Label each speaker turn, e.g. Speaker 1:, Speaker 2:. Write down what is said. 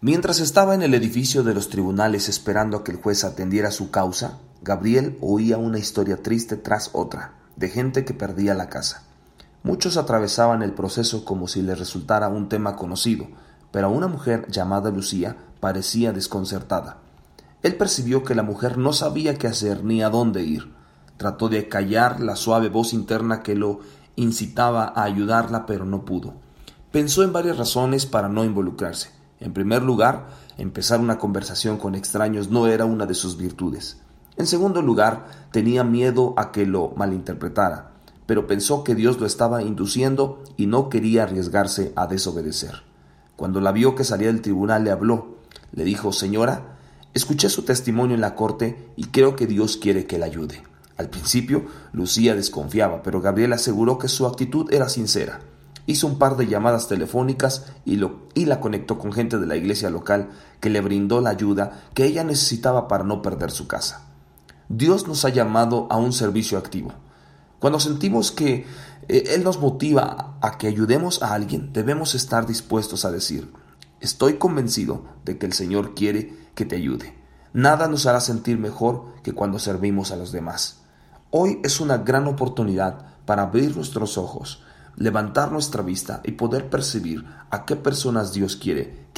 Speaker 1: Mientras estaba en el edificio de los tribunales esperando a que el juez atendiera su causa, Gabriel oía una historia triste tras otra, de gente que perdía la casa. Muchos atravesaban el proceso como si les resultara un tema conocido, pero una mujer llamada Lucía parecía desconcertada. Él percibió que la mujer no sabía qué hacer ni a dónde ir. Trató de callar la suave voz interna que lo incitaba a ayudarla, pero no pudo. Pensó en varias razones para no involucrarse. En primer lugar, empezar una conversación con extraños no era una de sus virtudes. En segundo lugar, tenía miedo a que lo malinterpretara, pero pensó que Dios lo estaba induciendo y no quería arriesgarse a desobedecer. Cuando la vio que salía del tribunal le habló. Le dijo, Señora, escuché su testimonio en la corte y creo que Dios quiere que la ayude. Al principio, Lucía desconfiaba, pero Gabriel aseguró que su actitud era sincera hizo un par de llamadas telefónicas y, lo, la conectó con gente de la iglesia local que le brindó la ayuda que ella necesitaba para no perder su casa. Dios nos ha llamado a un servicio activo. Cuando sentimos que eh, Él nos motiva a que ayudemos a alguien, debemos estar dispuestos a decir, estoy convencido de que el Señor quiere que te ayude. Nada nos hará sentir mejor que cuando servimos a los demás. Hoy es una gran oportunidad para abrir nuestros ojos, levantar nuestra vista y poder percibir a qué personas Dios quiere que